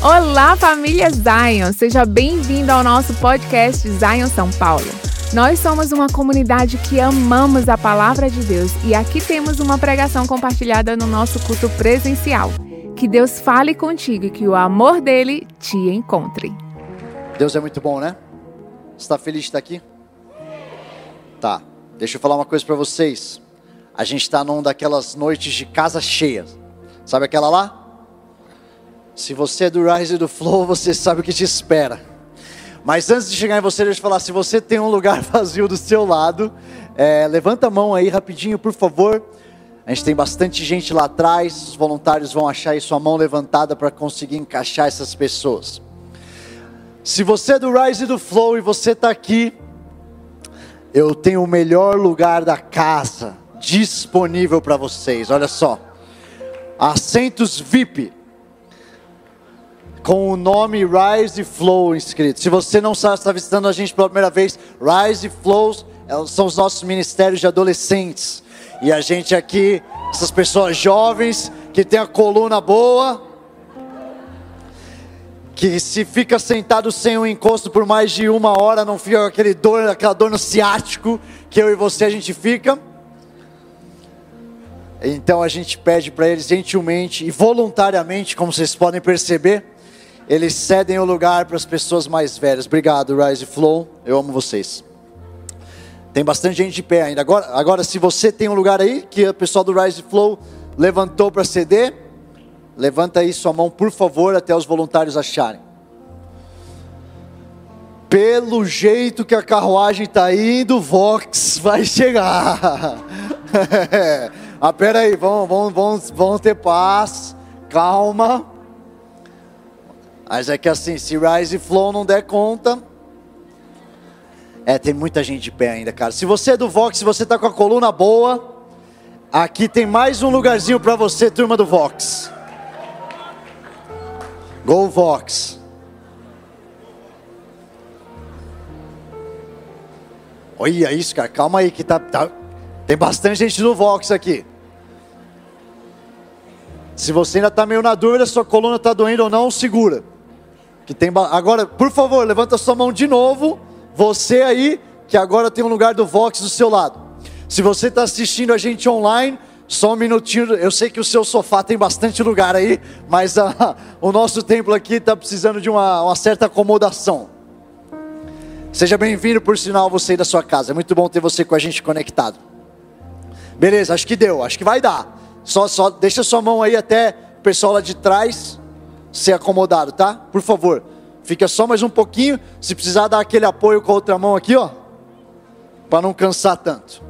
Olá, família Zion! Seja bem-vindo ao nosso podcast Zion São Paulo. Nós somos uma comunidade que amamos a palavra de Deus e aqui temos uma pregação compartilhada no nosso culto presencial. Que Deus fale contigo e que o amor dele te encontre. Deus é muito bom, né? Está feliz de estar aqui? Tá. Deixa eu falar uma coisa para vocês. A gente está numa daquelas noites de casa cheia. Sabe aquela lá? Se você é do Rise e do Flow, você sabe o que te espera. Mas antes de chegar em você, deixa eu falar: se você tem um lugar vazio do seu lado, é, levanta a mão aí rapidinho, por favor. A gente tem bastante gente lá atrás, os voluntários vão achar aí sua mão levantada para conseguir encaixar essas pessoas. Se você é do Rise e do Flow e você está aqui, eu tenho o melhor lugar da casa disponível para vocês. Olha só, assentos VIP com o nome Rise Flow inscrito. Se você não está, está visitando a gente pela primeira vez, Rise Flows é são os nossos ministérios de adolescentes. E a gente aqui, essas pessoas jovens que tem a coluna boa, que se fica sentado sem um encosto por mais de uma hora, não fica aquele dor, aquela dor no ciático que eu e você a gente fica. Então a gente pede para eles gentilmente e voluntariamente, como vocês podem perceber, eles cedem o lugar para as pessoas mais velhas. Obrigado, Rise Flow. Eu amo vocês. Tem bastante gente de pé ainda. Agora, agora se você tem um lugar aí que o pessoal do Rise Flow levantou para ceder, levanta aí sua mão, por favor, até os voluntários acharem. Pelo jeito que a carruagem está indo, Vox vai chegar. ah, pera aí, vamos, vamos, vamos, vamos ter paz, calma. Mas é que assim, se Rise e Flow não der conta. É, tem muita gente de pé ainda, cara. Se você é do Vox, se você tá com a coluna boa, aqui tem mais um lugarzinho para você, turma do Vox. Go Vox. Olha isso, cara. Calma aí que tá, tá, tem bastante gente do Vox aqui. Se você ainda está meio na dúvida, sua coluna está doendo ou não, segura. Que tem agora, por favor, levanta sua mão de novo. Você aí que agora tem um lugar do Vox do seu lado. Se você está assistindo a gente online, só um minutinho. Eu sei que o seu sofá tem bastante lugar aí, mas o nosso templo aqui está precisando de uma, uma certa acomodação. Seja bem-vindo, por sinal, você aí da sua casa. É muito bom ter você com a gente conectado. Beleza, acho que deu, acho que vai dar. Só, só deixa sua mão aí até o pessoal lá de trás ser acomodado, tá? Por favor, fica só mais um pouquinho. Se precisar dar aquele apoio com a outra mão aqui, ó, para não cansar tanto.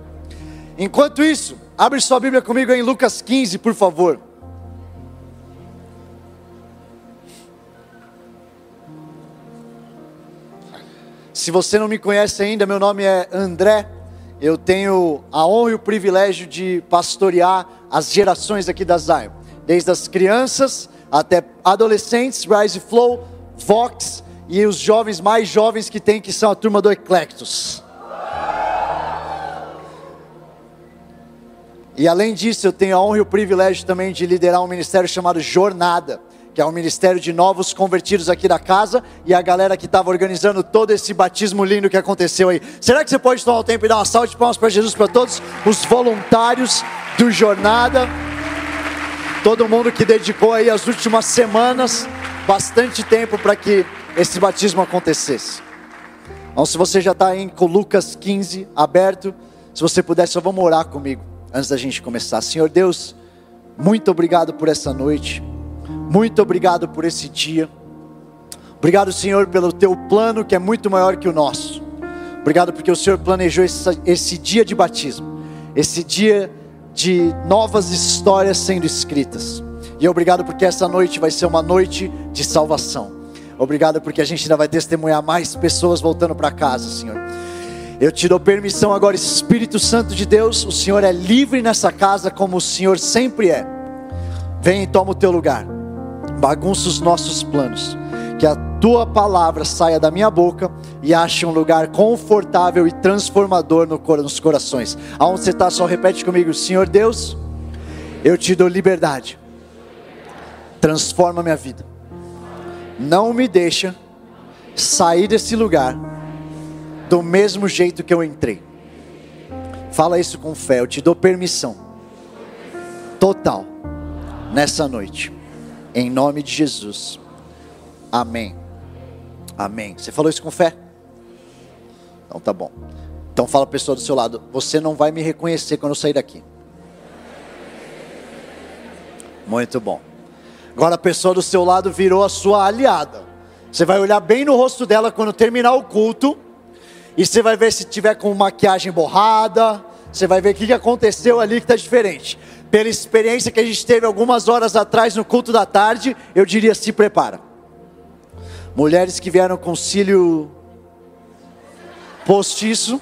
Enquanto isso, abre sua Bíblia comigo em Lucas 15, por favor. Se você não me conhece ainda, meu nome é André. Eu tenho a honra e o privilégio de pastorear as gerações aqui da Zion, desde as crianças até adolescentes, Rise Flow, Vox e os jovens mais jovens que tem, que são a turma do Eclectus. E além disso, eu tenho a honra e o privilégio também de liderar um ministério chamado Jornada, que é um ministério de novos convertidos aqui da casa e a galera que estava organizando todo esse batismo lindo que aconteceu aí. Será que você pode tomar o tempo e dar uma salva de palmas para Jesus para todos os voluntários do Jornada? Todo mundo que dedicou aí as últimas semanas bastante tempo para que esse batismo acontecesse. Então, se você já está em com Lucas 15 aberto, se você puder, só vamos orar comigo antes da gente começar. Senhor Deus, muito obrigado por essa noite, muito obrigado por esse dia. Obrigado, Senhor, pelo teu plano que é muito maior que o nosso. Obrigado porque o Senhor planejou esse, esse dia de batismo, esse dia de novas histórias sendo escritas. E obrigado porque essa noite vai ser uma noite de salvação. Obrigado porque a gente ainda vai testemunhar mais pessoas voltando para casa, Senhor. Eu te dou permissão agora, Espírito Santo de Deus, o Senhor é livre nessa casa como o Senhor sempre é. Vem e toma o teu lugar. Bagunça os nossos planos. Que a tua palavra saia da minha boca e ache um lugar confortável e transformador nos corações. Aonde você está, só repete comigo: Senhor Deus, eu te dou liberdade, transforma minha vida. não me deixa sair desse lugar do mesmo jeito que eu entrei. Fala isso com fé, eu te dou permissão total nessa noite, em nome de Jesus. Amém. Amém. Você falou isso com fé? Então tá bom. Então fala a pessoa do seu lado, você não vai me reconhecer quando eu sair daqui. Muito bom. Agora a pessoa do seu lado virou a sua aliada. Você vai olhar bem no rosto dela quando terminar o culto. E você vai ver se tiver com maquiagem borrada. Você vai ver o que aconteceu ali que está diferente. Pela experiência que a gente teve algumas horas atrás no culto da tarde, eu diria: se prepara. Mulheres que vieram com cílio postiço,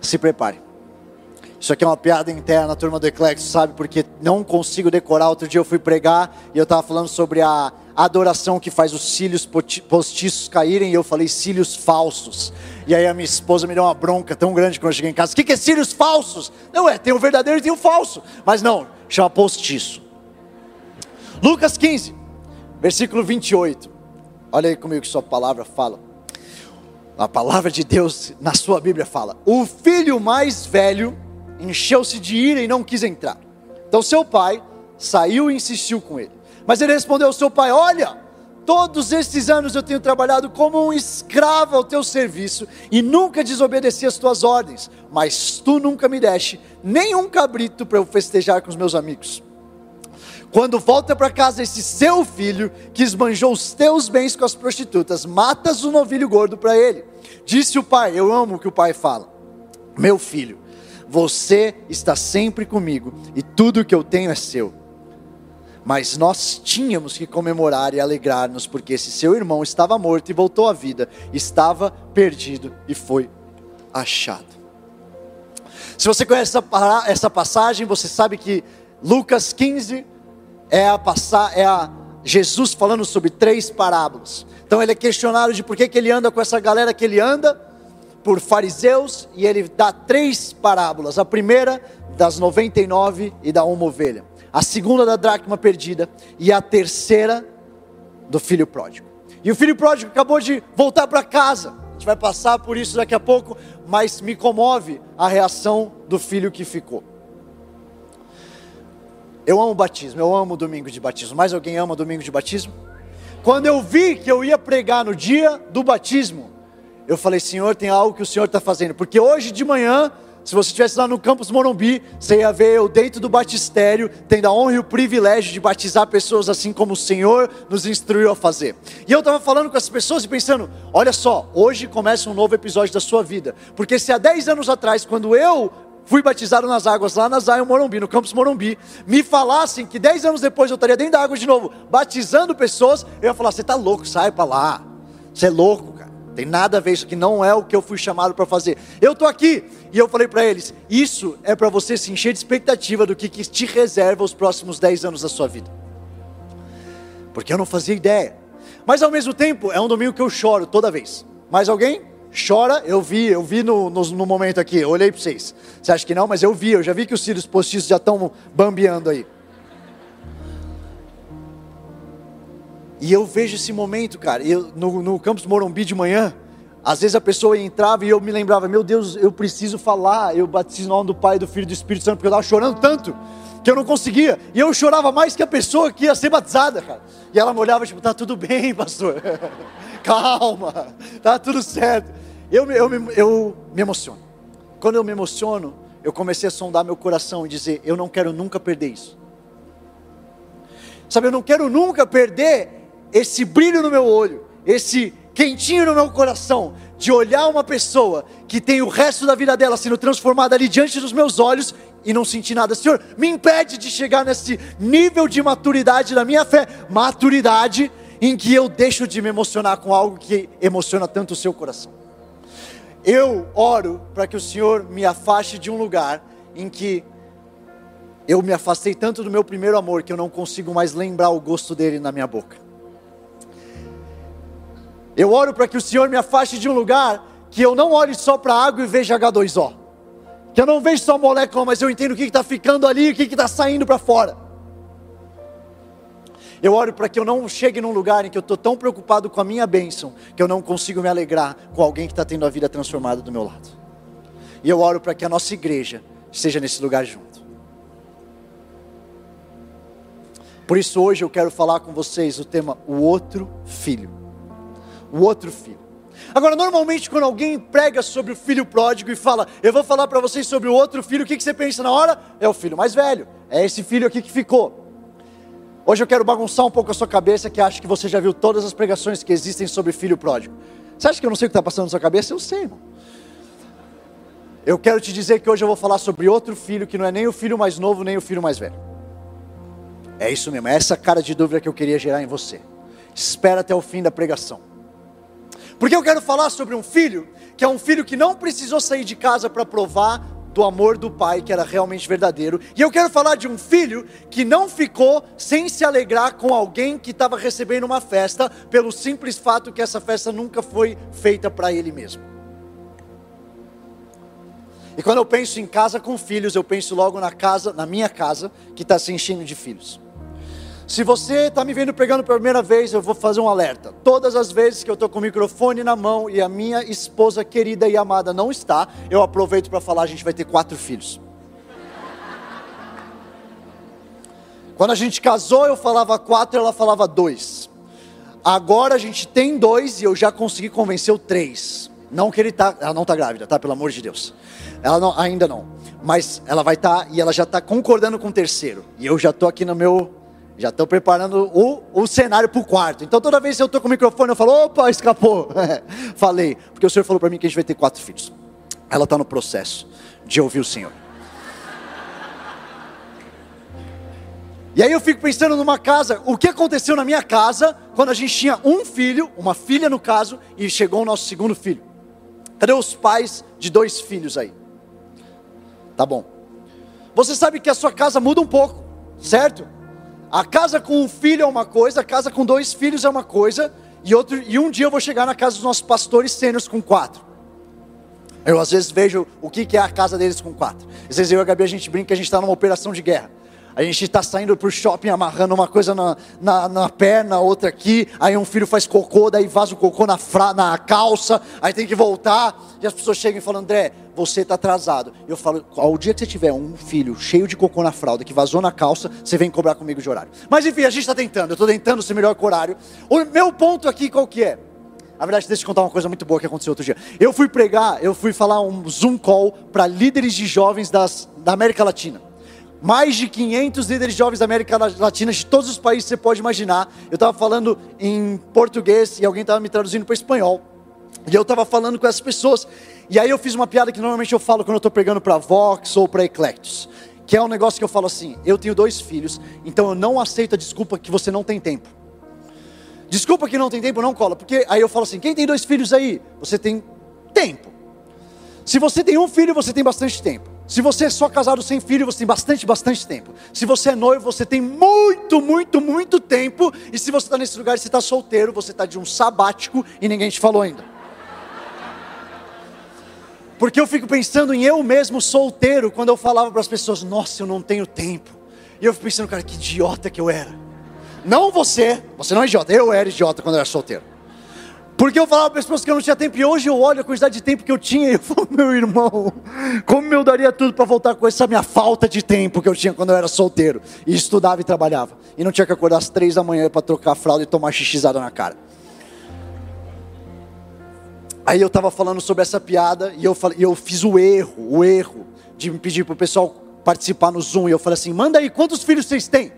se prepare. Isso aqui é uma piada interna, a turma do Eclexo sabe, porque não consigo decorar. Outro dia eu fui pregar e eu estava falando sobre a adoração que faz os cílios postiços caírem, e eu falei cílios falsos. E aí a minha esposa me deu uma bronca tão grande quando eu cheguei em casa. O que, que é cílios falsos? Não é, tem o verdadeiro e tem o falso. Mas não, chama postiço. Lucas 15, versículo 28. Olha aí comigo que sua palavra fala. A palavra de Deus na sua Bíblia fala: O filho mais velho encheu-se de ira e não quis entrar. Então seu pai saiu e insistiu com ele. Mas ele respondeu ao seu pai: Olha, todos estes anos eu tenho trabalhado como um escravo ao teu serviço e nunca desobedeci as tuas ordens, mas tu nunca me deste nenhum cabrito para eu festejar com os meus amigos. Quando volta para casa esse seu filho, que esbanjou os teus bens com as prostitutas, matas um novilho gordo para ele. Disse o pai: Eu amo o que o pai fala. Meu filho, você está sempre comigo e tudo que eu tenho é seu. Mas nós tínhamos que comemorar e alegrar-nos, porque esse seu irmão estava morto e voltou à vida, estava perdido e foi achado. Se você conhece essa passagem, você sabe que Lucas 15 é a, passar, é a Jesus falando sobre três parábolas. Então ele é questionado de por que, que ele anda com essa galera que ele anda, por fariseus e ele dá três parábolas. A primeira das 99 e da uma ovelha. A segunda da dracma perdida e a terceira do filho pródigo. E o filho pródigo acabou de voltar para casa. A gente vai passar por isso daqui a pouco, mas me comove a reação do filho que ficou. Eu amo batismo, eu amo domingo de batismo. Mais alguém ama domingo de batismo? Quando eu vi que eu ia pregar no dia do batismo, eu falei, Senhor, tem algo que o Senhor está fazendo. Porque hoje de manhã, se você estivesse lá no campus Morumbi, você ia ver eu dentro do batistério, tendo a honra e o privilégio de batizar pessoas assim como o Senhor nos instruiu a fazer. E eu estava falando com as pessoas e pensando: olha só, hoje começa um novo episódio da sua vida. Porque se há 10 anos atrás, quando eu fui batizado nas águas lá na Zion Morumbi, no campus Morumbi, me falassem que 10 anos depois eu estaria dentro da água de novo, batizando pessoas, eu ia falar: você está louco, sai para lá. Você é louco, cara. Tem nada a ver, isso aqui não é o que eu fui chamado para fazer. Eu estou aqui e eu falei para eles: isso é para você se encher de expectativa do que, que te reserva os próximos 10 anos da sua vida. Porque eu não fazia ideia. Mas ao mesmo tempo, é um domingo que eu choro toda vez. Mais alguém? Chora, eu vi, eu vi no, no, no momento aqui, eu olhei para vocês. Você acha que não? Mas eu vi, eu já vi que os cílios postiços já estão bambeando aí. E eu vejo esse momento, cara, eu, no, no campus Morumbi de manhã, às vezes a pessoa entrava e eu me lembrava, meu Deus, eu preciso falar, eu batizo no nome do Pai, do Filho e do Espírito Santo, porque eu estava chorando tanto que eu não conseguia. E eu chorava mais que a pessoa que ia ser batizada, cara. E ela me olhava, tipo, tá tudo bem, pastor. Calma, tá tudo certo. Eu, eu, eu, eu me emociono. Quando eu me emociono, eu comecei a sondar meu coração e dizer, eu não quero nunca perder isso. Sabe, eu não quero nunca perder esse brilho no meu olho, esse quentinho no meu coração, de olhar uma pessoa que tem o resto da vida dela sendo transformada ali diante dos meus olhos e não sentir nada. Senhor, me impede de chegar nesse nível de maturidade da minha fé, maturidade em que eu deixo de me emocionar com algo que emociona tanto o seu coração. Eu oro para que o Senhor me afaste de um lugar em que eu me afastei tanto do meu primeiro amor que eu não consigo mais lembrar o gosto dele na minha boca. Eu oro para que o Senhor me afaste de um lugar que eu não olhe só para a água e veja H2O. Que eu não vejo só molécula, mas eu entendo o que está ficando ali e o que está saindo para fora. Eu oro para que eu não chegue num lugar em que eu estou tão preocupado com a minha bênção que eu não consigo me alegrar com alguém que está tendo a vida transformada do meu lado. E eu oro para que a nossa igreja esteja nesse lugar junto. Por isso hoje eu quero falar com vocês o tema o outro filho. O outro filho. Agora, normalmente, quando alguém prega sobre o filho pródigo e fala, eu vou falar para vocês sobre o outro filho, o que, que você pensa na hora? É o filho mais velho, é esse filho aqui que ficou. Hoje eu quero bagunçar um pouco a sua cabeça, que acho que você já viu todas as pregações que existem sobre filho pródigo. Você acha que eu não sei o que está passando na sua cabeça? Eu sei, irmão. Eu quero te dizer que hoje eu vou falar sobre outro filho que não é nem o filho mais novo, nem o filho mais velho. É isso mesmo, é essa cara de dúvida que eu queria gerar em você. Espera até o fim da pregação. Porque eu quero falar sobre um filho que é um filho que não precisou sair de casa para provar do amor do pai que era realmente verdadeiro. E eu quero falar de um filho que não ficou sem se alegrar com alguém que estava recebendo uma festa, pelo simples fato que essa festa nunca foi feita para ele mesmo. E quando eu penso em casa com filhos, eu penso logo na casa, na minha casa, que está se enchendo de filhos. Se você está me vendo pregando pela primeira vez, eu vou fazer um alerta. Todas as vezes que eu estou com o microfone na mão e a minha esposa querida e amada não está, eu aproveito para falar: a gente vai ter quatro filhos. Quando a gente casou, eu falava quatro, ela falava dois. Agora a gente tem dois e eu já consegui convencer o três. Não que ele tá, ela não está grávida, tá? Pelo amor de Deus. Ela não, ainda não. Mas ela vai estar tá, e ela já está concordando com o terceiro. E eu já estou aqui no meu já estou preparando o, o cenário para o quarto. Então toda vez que eu estou com o microfone, eu falo, opa, escapou. Falei, porque o Senhor falou para mim que a gente vai ter quatro filhos. Ela está no processo de ouvir o Senhor. E aí eu fico pensando numa casa, o que aconteceu na minha casa quando a gente tinha um filho, uma filha no caso, e chegou o nosso segundo filho. Cadê os pais de dois filhos aí? Tá bom. Você sabe que a sua casa muda um pouco, certo? A casa com um filho é uma coisa, a casa com dois filhos é uma coisa, e, outro, e um dia eu vou chegar na casa dos nossos pastores sênios com quatro. Eu às vezes vejo o que, é a casa deles com quatro. Às vezes eu e a Gabi a gente brinca a gente está numa operação de guerra. A gente está saindo para o shopping amarrando uma coisa na, na, na, perna, outra aqui. Aí um filho faz cocô, daí vaza o cocô na, fra, na calça. Aí tem que voltar. E as pessoas chegam e falam: André, você está atrasado. Eu falo: ao dia que você tiver um filho cheio de cocô na fralda, que vazou na calça, você vem cobrar comigo de horário. Mas enfim, a gente está tentando. Eu estou tentando ser melhor com o horário. O meu ponto aqui qual que é? Na verdade, deixa eu te contar uma coisa muito boa que aconteceu outro dia. Eu fui pregar, eu fui falar um Zoom call para líderes de jovens das, da América Latina mais de 500 líderes jovens da América Latina, de todos os países que você pode imaginar. Eu estava falando em português e alguém estava me traduzindo para espanhol. E eu estava falando com essas pessoas. E aí eu fiz uma piada que normalmente eu falo quando eu estou pregando para Vox ou para Eclectus. Que é um negócio que eu falo assim: eu tenho dois filhos, então eu não aceito a desculpa que você não tem tempo. Desculpa que não tem tempo, não cola. Porque aí eu falo assim: quem tem dois filhos aí? Você tem tempo. Se você tem um filho, você tem bastante tempo. Se você é só casado sem filho, você tem bastante, bastante tempo. Se você é noivo, você tem muito, muito, muito tempo. E se você está nesse lugar e você está solteiro, você está de um sabático e ninguém te falou ainda. Porque eu fico pensando em eu mesmo solteiro quando eu falava para as pessoas: Nossa, eu não tenho tempo. E eu fico pensando, cara, que idiota que eu era. Não você, você não é idiota, eu era idiota quando eu era solteiro. Porque eu falava para as pessoas que eu não tinha tempo, e hoje eu olho a quantidade de tempo que eu tinha, e eu falo, meu irmão, como eu daria tudo para voltar com essa minha falta de tempo que eu tinha quando eu era solteiro, e estudava e trabalhava, e não tinha que acordar às três da manhã para trocar a fralda e tomar xixizada na cara. Aí eu estava falando sobre essa piada, e eu, falei, eu fiz o erro, o erro, de me pedir para o pessoal participar no Zoom, e eu falei assim, manda aí, quantos filhos vocês têm?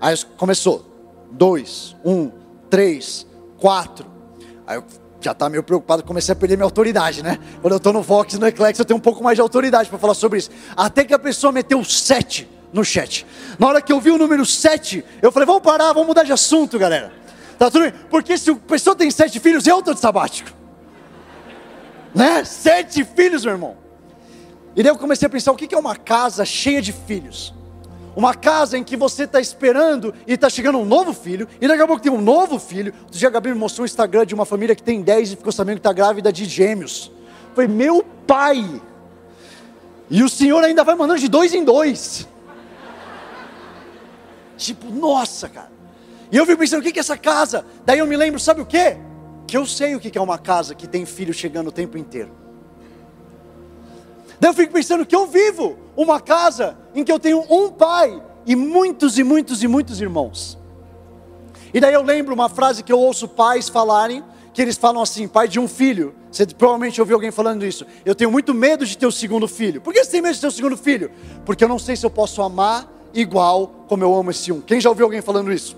Aí começou, dois, um, três, quatro, Aí eu já estava meio preocupado, comecei a perder minha autoridade, né? Quando eu estou no Vox no Eclex, eu tenho um pouco mais de autoridade para falar sobre isso. Até que a pessoa meteu sete no chat. Na hora que eu vi o número sete, eu falei, vamos parar, vamos mudar de assunto, galera. Tá tudo bem? Porque se a pessoa tem sete filhos, eu estou de sabático. Né? Sete filhos, meu irmão. E daí eu comecei a pensar, o que é uma casa cheia de filhos? Uma casa em que você está esperando e está chegando um novo filho, e daqui a pouco tem um novo filho. Outro dia a Gabi me mostrou um Instagram de uma família que tem 10 e ficou sabendo que está grávida de gêmeos. Foi meu pai. E o Senhor ainda vai mandando de dois em dois. Tipo, nossa, cara. E eu fico pensando, o que é essa casa? Daí eu me lembro, sabe o que? Que eu sei o que é uma casa que tem filho chegando o tempo inteiro. Daí eu fico pensando que eu vivo uma casa em que eu tenho um pai e muitos e muitos e muitos irmãos. E daí eu lembro uma frase que eu ouço pais falarem, que eles falam assim, pai de um filho. Você provavelmente ouviu alguém falando isso. Eu tenho muito medo de ter o segundo filho. Por que você tem medo de ter o segundo filho? Porque eu não sei se eu posso amar igual como eu amo esse um. Quem já ouviu alguém falando isso?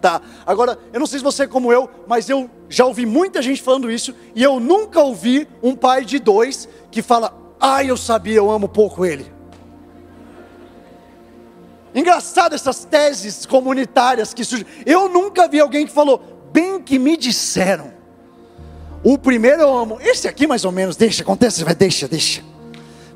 Tá. Agora, eu não sei se você é como eu, mas eu já ouvi muita gente falando isso e eu nunca ouvi um pai de dois que fala: "Ai, eu sabia, eu amo pouco ele". Engraçado essas teses comunitárias que surgem. Eu nunca vi alguém que falou: "Bem que me disseram". O primeiro eu amo, esse aqui mais ou menos, deixa, acontece, vai, deixa, deixa.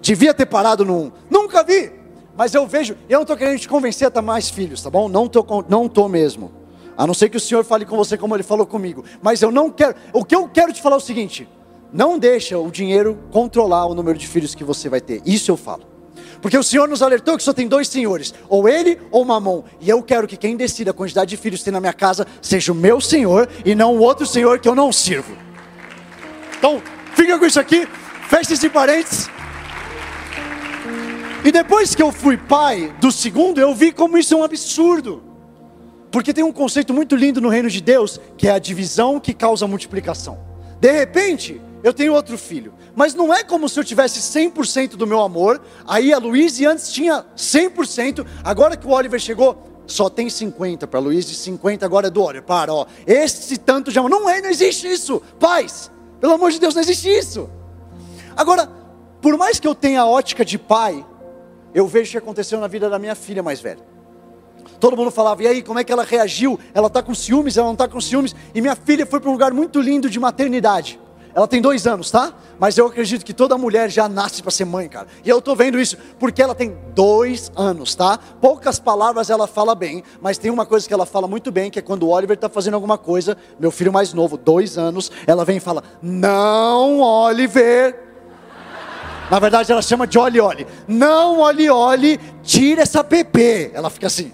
Devia ter parado num. Nunca vi. Mas eu vejo, eu não estou querendo te convencer a ter mais filhos, tá bom? Não estou não tô mesmo. A não ser que o Senhor fale com você como Ele falou comigo. Mas eu não quero. O que eu quero te falar é o seguinte: não deixa o dinheiro controlar o número de filhos que você vai ter. Isso eu falo. Porque o Senhor nos alertou que só tem dois senhores, ou Ele ou Mamon. E eu quero que quem decida a quantidade de filhos que tem na minha casa seja o meu Senhor e não o outro Senhor que eu não sirvo. Então, fica com isso aqui, fecha esse parênteses. E depois que eu fui pai do segundo, eu vi como isso é um absurdo. Porque tem um conceito muito lindo no reino de Deus, que é a divisão que causa multiplicação. De repente, eu tenho outro filho, mas não é como se eu tivesse 100% do meu amor. Aí a Luísa antes tinha 100%, agora que o Oliver chegou, só tem 50 para Luiz e 50 agora é do Oliver. Para, ó. Esse tanto já não é, não existe isso. Pais, pelo amor de Deus, não existe isso. Agora, por mais que eu tenha a ótica de pai, eu vejo o que aconteceu na vida da minha filha mais velha. Todo mundo falava, e aí, como é que ela reagiu? Ela está com ciúmes, ela não está com ciúmes. E minha filha foi para um lugar muito lindo de maternidade. Ela tem dois anos, tá? Mas eu acredito que toda mulher já nasce para ser mãe, cara. E eu estou vendo isso porque ela tem dois anos, tá? Poucas palavras ela fala bem, mas tem uma coisa que ela fala muito bem, que é quando o Oliver está fazendo alguma coisa, meu filho mais novo, dois anos, ela vem e fala: Não, Oliver, na verdade, ela chama de olhe, olhe. Não, olhe, olhe, tira essa PP. Ela fica assim.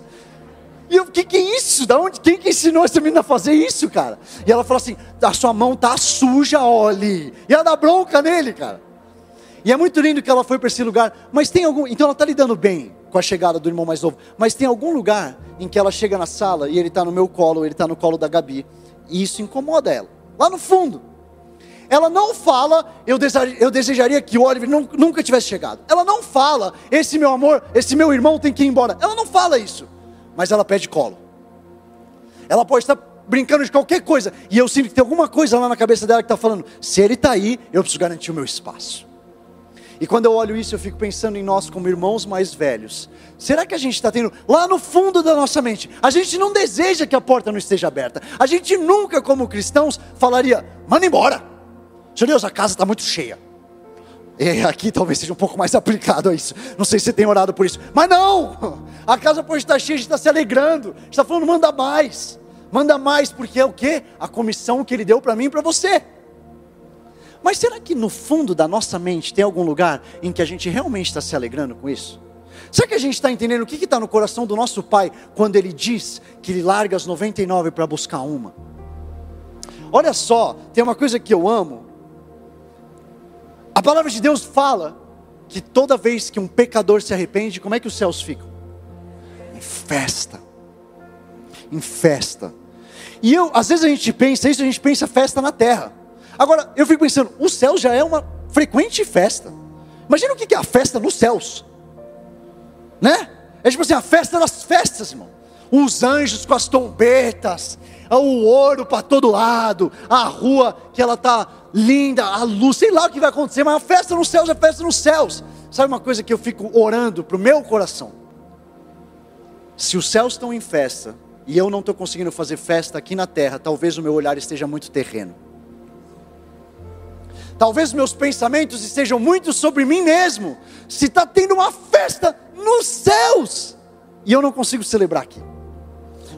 E eu, o que, que é isso? Da onde? Quem que ensinou essa menina a fazer isso, cara? E ela fala assim: a sua mão tá suja, olhe. E ela dá bronca nele, cara. E é muito lindo que ela foi para esse lugar. Mas tem algum. Então ela está lidando bem com a chegada do irmão mais novo. Mas tem algum lugar em que ela chega na sala e ele está no meu colo, ele está no colo da Gabi. E isso incomoda ela. Lá no fundo ela não fala, eu desejaria, eu desejaria que o Oliver nunca tivesse chegado. Ela não fala, esse meu amor, esse meu irmão tem que ir embora. Ela não fala isso, mas ela pede colo. Ela pode estar brincando de qualquer coisa, e eu sinto que tem alguma coisa lá na cabeça dela que está falando: se ele está aí, eu preciso garantir o meu espaço. E quando eu olho isso, eu fico pensando em nós como irmãos mais velhos. Será que a gente está tendo, lá no fundo da nossa mente, a gente não deseja que a porta não esteja aberta. A gente nunca, como cristãos, falaria: manda embora. Senhor Deus, a casa está muito cheia. E aqui talvez seja um pouco mais aplicado a isso. Não sei se você tem orado por isso. Mas não! A casa pode estar cheia, a gente está se alegrando. Está falando, manda mais. Manda mais, porque é o que? A comissão que ele deu para mim e para você. Mas será que no fundo da nossa mente tem algum lugar em que a gente realmente está se alegrando com isso? Será que a gente está entendendo o que está no coração do nosso pai quando ele diz que ele larga as 99 para buscar uma? Olha só, tem uma coisa que eu amo, a palavra de Deus fala que toda vez que um pecador se arrepende, como é que os céus ficam? Em festa. Em festa. E eu, às vezes a gente pensa isso, a gente pensa festa na terra. Agora, eu fico pensando, o céu já é uma frequente festa. Imagina o que é a festa nos céus. Né? É tipo assim, a festa das festas, irmão. Os anjos com as trombetas, o ouro para todo lado, a rua que ela tá linda, a luz, sei lá o que vai acontecer, mas a festa nos céus é festa nos céus. Sabe uma coisa que eu fico orando para o meu coração? Se os céus estão em festa e eu não estou conseguindo fazer festa aqui na terra, talvez o meu olhar esteja muito terreno. Talvez meus pensamentos estejam muito sobre mim mesmo. Se está tendo uma festa nos céus e eu não consigo celebrar aqui.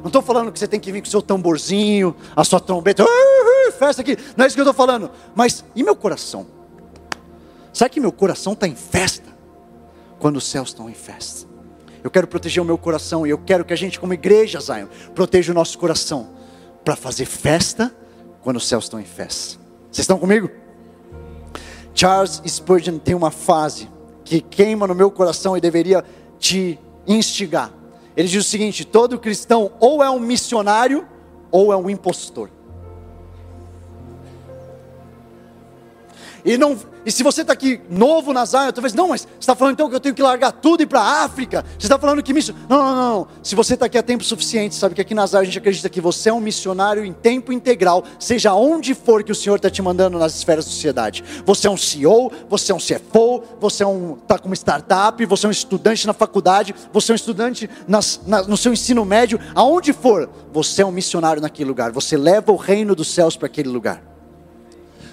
Não estou falando que você tem que vir com o seu tamborzinho, a sua trombeta, uh, uh, festa aqui. Não é isso que eu estou falando. Mas e meu coração? Sabe que meu coração está em festa? Quando os céus estão em festa. Eu quero proteger o meu coração e eu quero que a gente, como igreja, Zion, proteja o nosso coração para fazer festa quando os céus estão em festa. Vocês estão comigo? Charles Spurgeon tem uma frase que queima no meu coração e deveria te instigar. Ele diz o seguinte: todo cristão ou é um missionário ou é um impostor. E, não, e se você está aqui novo na Zion, talvez, não, mas você está falando então que eu tenho que largar tudo e ir para a África? Você está falando que isso. Não, não, não. Se você está aqui há tempo suficiente, sabe que aqui na Zion a gente acredita que você é um missionário em tempo integral, seja onde for que o Senhor está te mandando nas esferas da sociedade. Você é um CEO, você é um CFO, você está é um, tá com uma startup, você é um estudante na faculdade, você é um estudante nas, na, no seu ensino médio, aonde for, você é um missionário naquele lugar. Você leva o reino dos céus para aquele lugar.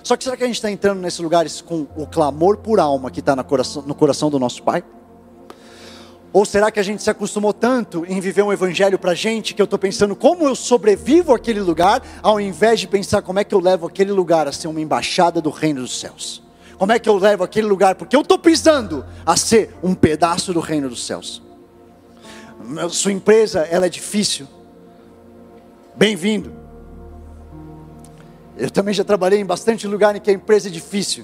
Só que será que a gente está entrando nesses lugares com o clamor por alma que está no coração, no coração do nosso Pai? Ou será que a gente se acostumou tanto em viver um evangelho para a gente que eu estou pensando como eu sobrevivo àquele lugar, ao invés de pensar como é que eu levo aquele lugar a ser uma embaixada do reino dos céus? Como é que eu levo aquele lugar, porque eu estou pisando a ser um pedaço do reino dos céus? Sua empresa, ela é difícil. Bem-vindo. Eu também já trabalhei em bastante lugar em que a empresa é difícil.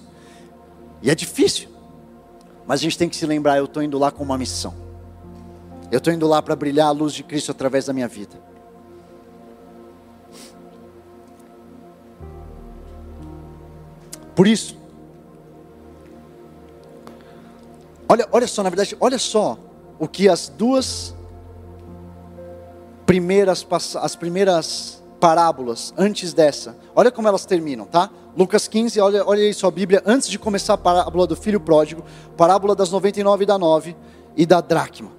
E é difícil. Mas a gente tem que se lembrar, eu estou indo lá com uma missão. Eu estou indo lá para brilhar a luz de Cristo através da minha vida. Por isso, olha, olha só, na verdade, olha só o que as duas primeiras as primeiras parábolas antes dessa. Olha como elas terminam, tá? Lucas 15, olha, olha aí sua Bíblia, antes de começar a parábola do filho pródigo, parábola das 99 e da 9 e da dracma.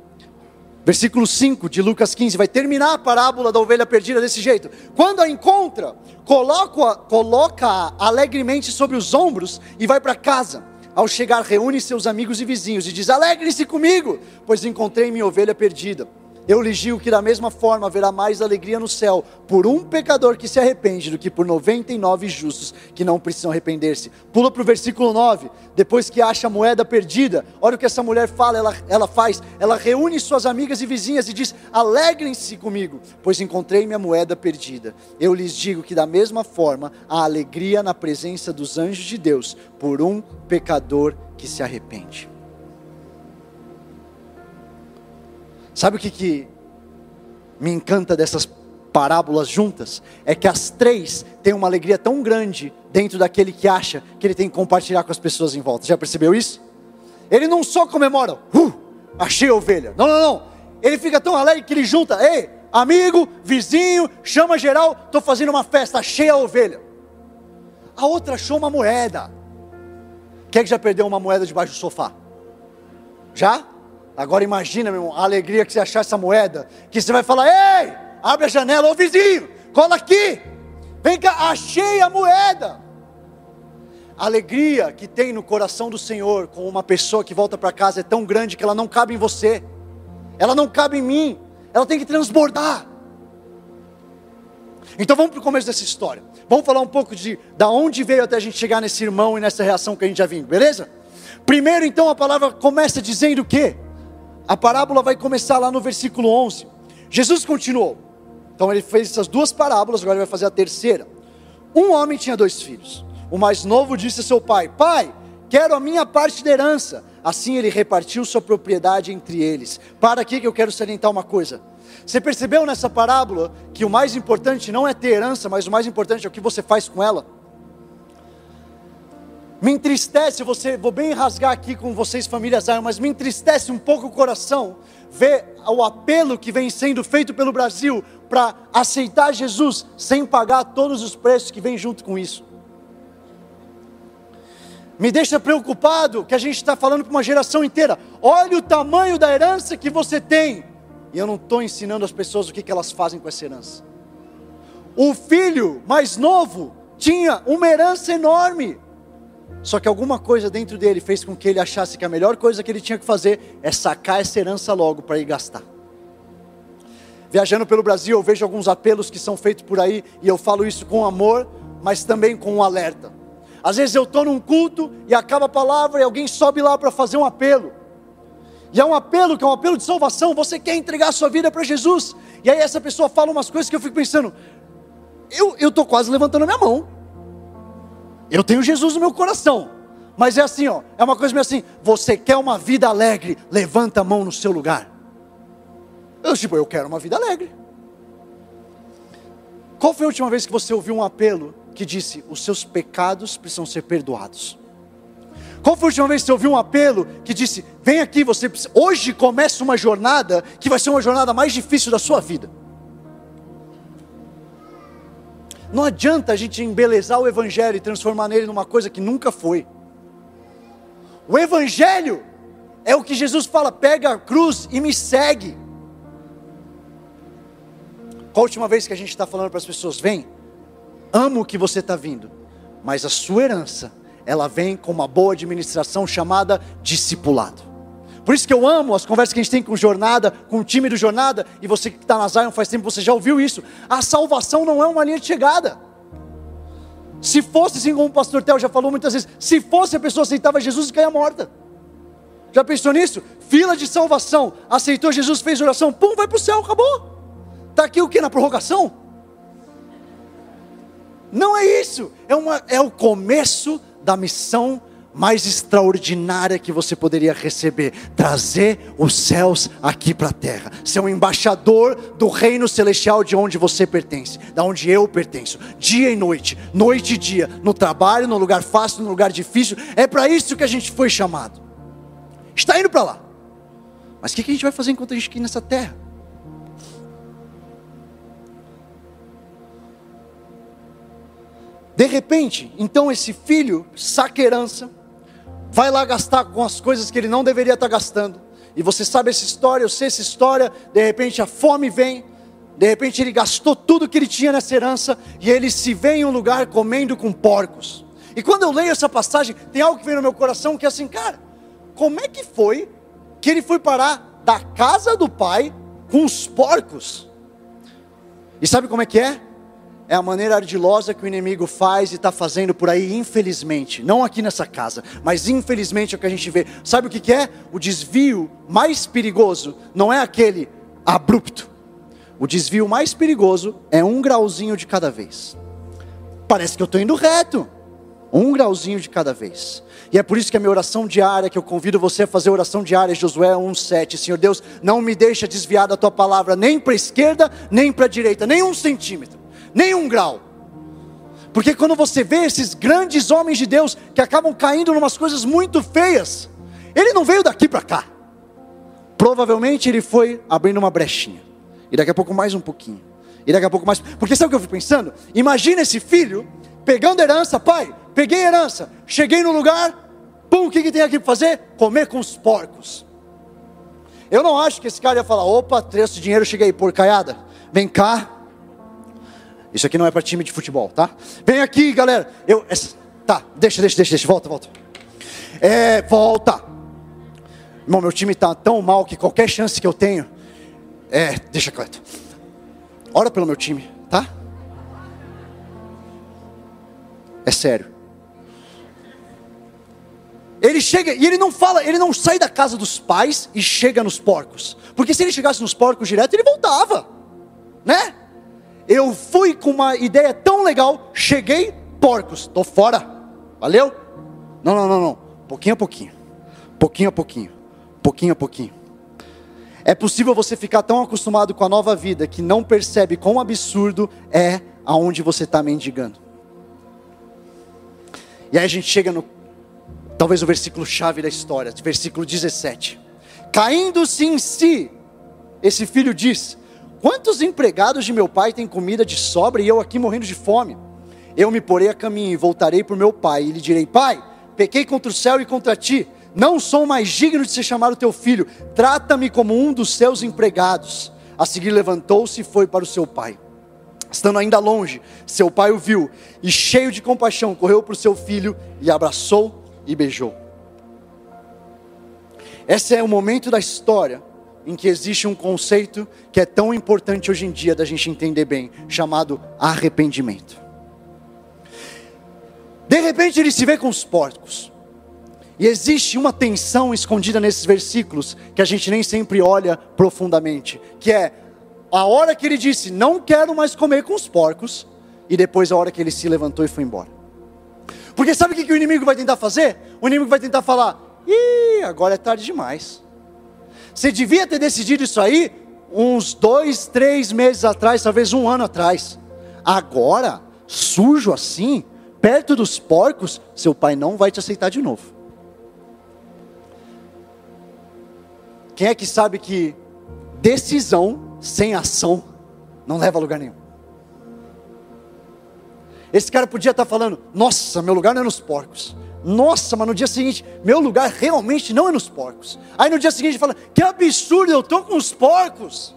Versículo 5 de Lucas 15 vai terminar a parábola da ovelha perdida desse jeito. Quando a encontra, coloca-a coloca alegremente sobre os ombros e vai para casa. Ao chegar, reúne seus amigos e vizinhos e diz: Alegre-se comigo, pois encontrei minha ovelha perdida. Eu lhes digo que da mesma forma haverá mais alegria no céu por um pecador que se arrepende do que por 99 justos que não precisam arrepender-se. Pula para o versículo 9. Depois que acha a moeda perdida, olha o que essa mulher fala, ela, ela faz. Ela reúne suas amigas e vizinhas e diz: Alegrem-se comigo, pois encontrei minha moeda perdida. Eu lhes digo que da mesma forma há alegria na presença dos anjos de Deus por um pecador que se arrepende. Sabe o que, que me encanta dessas parábolas juntas? É que as três têm uma alegria tão grande dentro daquele que acha que ele tem que compartilhar com as pessoas em volta. Já percebeu isso? Ele não só comemora, uh, achei a ovelha. Não, não, não. Ele fica tão alegre que ele junta, ei, amigo, vizinho, chama geral, estou fazendo uma festa, achei a ovelha. A outra achou uma moeda. Quem é que já perdeu uma moeda debaixo do sofá? Já? Agora imagina, meu irmão, a alegria que você achar essa moeda, que você vai falar: "Ei, abre a janela, ô vizinho, cola aqui. Vem cá, achei a moeda." A alegria que tem no coração do Senhor com uma pessoa que volta para casa é tão grande que ela não cabe em você. Ela não cabe em mim. Ela tem que transbordar. Então vamos para o começo dessa história. Vamos falar um pouco de da onde veio até a gente chegar nesse irmão e nessa reação que a gente já viu, beleza? Primeiro, então, a palavra começa dizendo o quê? A parábola vai começar lá no versículo 11. Jesus continuou. Então ele fez essas duas parábolas, agora ele vai fazer a terceira. Um homem tinha dois filhos. O mais novo disse a seu pai: Pai, quero a minha parte da herança. Assim ele repartiu sua propriedade entre eles. Para aqui que eu quero salientar uma coisa. Você percebeu nessa parábola que o mais importante não é ter herança, mas o mais importante é o que você faz com ela? Me entristece, você, vou bem rasgar aqui com vocês, família Zion, mas me entristece um pouco o coração ver o apelo que vem sendo feito pelo Brasil para aceitar Jesus sem pagar todos os preços que vem junto com isso. Me deixa preocupado que a gente está falando para uma geração inteira. Olha o tamanho da herança que você tem. E eu não estou ensinando as pessoas o que, que elas fazem com essa herança. O filho mais novo tinha uma herança enorme. Só que alguma coisa dentro dele fez com que ele achasse que a melhor coisa que ele tinha que fazer é sacar essa herança logo para ir gastar. Viajando pelo Brasil, eu vejo alguns apelos que são feitos por aí, e eu falo isso com amor, mas também com um alerta. Às vezes eu estou num culto e acaba a palavra e alguém sobe lá para fazer um apelo. E é um apelo que é um apelo de salvação. Você quer entregar a sua vida para Jesus. E aí essa pessoa fala umas coisas que eu fico pensando, eu estou quase levantando a minha mão. Eu tenho Jesus no meu coração. Mas é assim, ó, é uma coisa meio assim, você quer uma vida alegre, levanta a mão no seu lugar. Eu tipo, eu quero uma vida alegre. Qual foi a última vez que você ouviu um apelo que disse: os seus pecados precisam ser perdoados? Qual foi a última vez que você ouviu um apelo que disse: vem aqui, você precisa... hoje começa uma jornada que vai ser uma jornada mais difícil da sua vida? Não adianta a gente embelezar o Evangelho e transformar nele numa coisa que nunca foi. O Evangelho é o que Jesus fala: pega a cruz e me segue. Qual a última vez que a gente está falando para as pessoas? Vem, amo o que você está vindo, mas a sua herança, ela vem com uma boa administração chamada discipulado. Por isso que eu amo as conversas que a gente tem com Jornada, com o time do Jornada, e você que está na Zion faz tempo, você já ouviu isso. A salvação não é uma linha de chegada. Se fosse assim, como o pastor Tel já falou muitas vezes, se fosse a pessoa aceitava Jesus e caía morta. Já pensou nisso? Fila de salvação, aceitou Jesus, fez oração, pum, vai para o céu, acabou. Está aqui o que? Na prorrogação? Não é isso, é, uma, é o começo da missão mais extraordinária que você poderia receber: trazer os céus aqui para a terra, ser um embaixador do reino celestial de onde você pertence, da onde eu pertenço, dia e noite, noite e dia, no trabalho, no lugar fácil, no lugar difícil. É para isso que a gente foi chamado. Está indo para lá. Mas o que a gente vai fazer enquanto a gente aqui nessa terra? De repente, então esse filho saca herança, vai lá gastar com as coisas que ele não deveria estar gastando. E você sabe essa história, eu sei essa história. De repente a fome vem, de repente ele gastou tudo que ele tinha nessa herança e ele se vê em um lugar comendo com porcos. E quando eu leio essa passagem, tem algo que vem no meu coração que é assim, cara, como é que foi que ele foi parar da casa do pai com os porcos? E sabe como é que é? É a maneira ardilosa que o inimigo faz e está fazendo por aí, infelizmente. Não aqui nessa casa, mas infelizmente é o que a gente vê. Sabe o que, que é? O desvio mais perigoso não é aquele abrupto. O desvio mais perigoso é um grauzinho de cada vez. Parece que eu estou indo reto. Um grauzinho de cada vez. E é por isso que a minha oração diária, que eu convido você a fazer oração diária, Josué 1,7. Senhor Deus, não me deixa desviar da tua palavra, nem para a esquerda, nem para a direita, nem um centímetro nem um grau. Porque quando você vê esses grandes homens de Deus que acabam caindo em umas coisas muito feias, ele não veio daqui para cá. Provavelmente ele foi abrindo uma brechinha. E daqui a pouco mais um pouquinho. E daqui a pouco mais. Porque sabe o que eu fico pensando? Imagina esse filho pegando herança, pai, peguei herança, cheguei no lugar, pum, o que, que tem aqui para fazer? Comer com os porcos. Eu não acho que esse cara ia falar, opa, trouxe dinheiro, cheguei, porcaiada, vem cá, isso aqui não é para time de futebol, tá? Vem aqui, galera. Eu, essa, tá, deixa, deixa, deixa, deixa. Volta, volta. É, volta. Irmão, meu time tá tão mal que qualquer chance que eu tenho, é, deixa quieto. Ora pelo meu time, tá? É sério. Ele chega e ele não fala, ele não sai da casa dos pais e chega nos porcos. Porque se ele chegasse nos porcos direto, ele voltava, né? Eu fui com uma ideia tão legal, cheguei, porcos, tô fora. Valeu? Não, não, não, não. Pouquinho a pouquinho. Pouquinho a pouquinho. Pouquinho a pouquinho. É possível você ficar tão acostumado com a nova vida que não percebe quão absurdo é aonde você está mendigando. E aí a gente chega no, talvez o versículo chave da história, versículo 17. Caindo-se em si, esse filho diz: Quantos empregados de meu pai têm comida de sobra e eu aqui morrendo de fome? Eu me porei a caminho e voltarei para o meu pai e lhe direi: Pai, pequei contra o céu e contra ti, não sou mais digno de ser chamado teu filho, trata-me como um dos seus empregados. A seguir levantou-se e foi para o seu pai. Estando ainda longe, seu pai o viu e, cheio de compaixão, correu para o seu filho e abraçou e beijou. Esse é o momento da história em que existe um conceito que é tão importante hoje em dia da gente entender bem, chamado arrependimento. De repente ele se vê com os porcos. E existe uma tensão escondida nesses versículos que a gente nem sempre olha profundamente, que é a hora que ele disse: "Não quero mais comer com os porcos", e depois a hora que ele se levantou e foi embora. Porque sabe o que, que o inimigo vai tentar fazer? O inimigo vai tentar falar: "Ih, agora é tarde demais. Você devia ter decidido isso aí uns dois, três meses atrás, talvez um ano atrás. Agora, sujo assim, perto dos porcos, seu pai não vai te aceitar de novo." Quem é que sabe que decisão sem ação não leva a lugar nenhum? Esse cara podia estar falando: Nossa, meu lugar não é nos porcos. Nossa, mas no dia seguinte, meu lugar realmente não é nos porcos. Aí no dia seguinte fala: Que absurdo, eu estou com os porcos.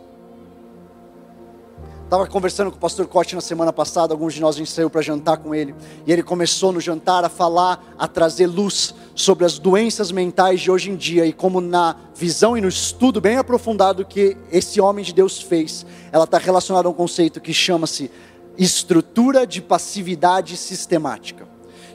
Estava conversando com o pastor Cote na semana passada, alguns de nós a gente saiu para jantar com ele, e ele começou no jantar a falar, a trazer luz sobre as doenças mentais de hoje em dia, e como na visão e no estudo bem aprofundado que esse homem de Deus fez, ela está relacionada a um conceito que chama-se estrutura de passividade sistemática.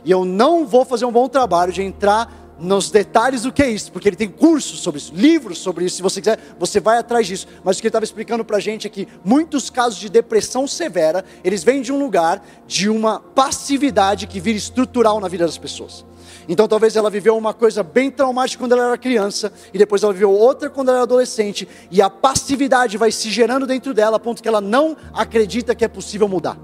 E eu não vou fazer um bom trabalho de entrar nos detalhes do que é isso, porque ele tem cursos sobre isso, livros sobre isso. Se você quiser, você vai atrás disso. Mas o que ele estava explicando para a gente é que muitos casos de depressão severa, eles vêm de um lugar de uma passividade que vira estrutural na vida das pessoas. Então talvez ela viveu uma coisa bem traumática quando ela era criança, e depois ela viveu outra quando ela era adolescente, e a passividade vai se gerando dentro dela, a ponto que ela não acredita que é possível mudar.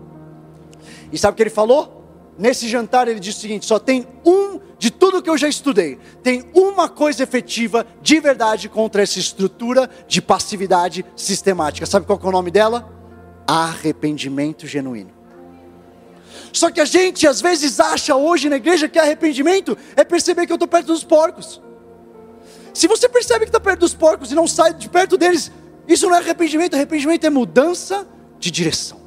E sabe o que ele falou? Nesse jantar ele disse o seguinte: só tem um de tudo que eu já estudei, tem uma coisa efetiva de verdade contra essa estrutura de passividade sistemática. Sabe qual é o nome dela? Arrependimento genuíno. Só que a gente às vezes acha hoje na igreja que arrependimento é perceber que eu estou perto dos porcos. Se você percebe que está perto dos porcos e não sai de perto deles, isso não é arrependimento, arrependimento é mudança de direção,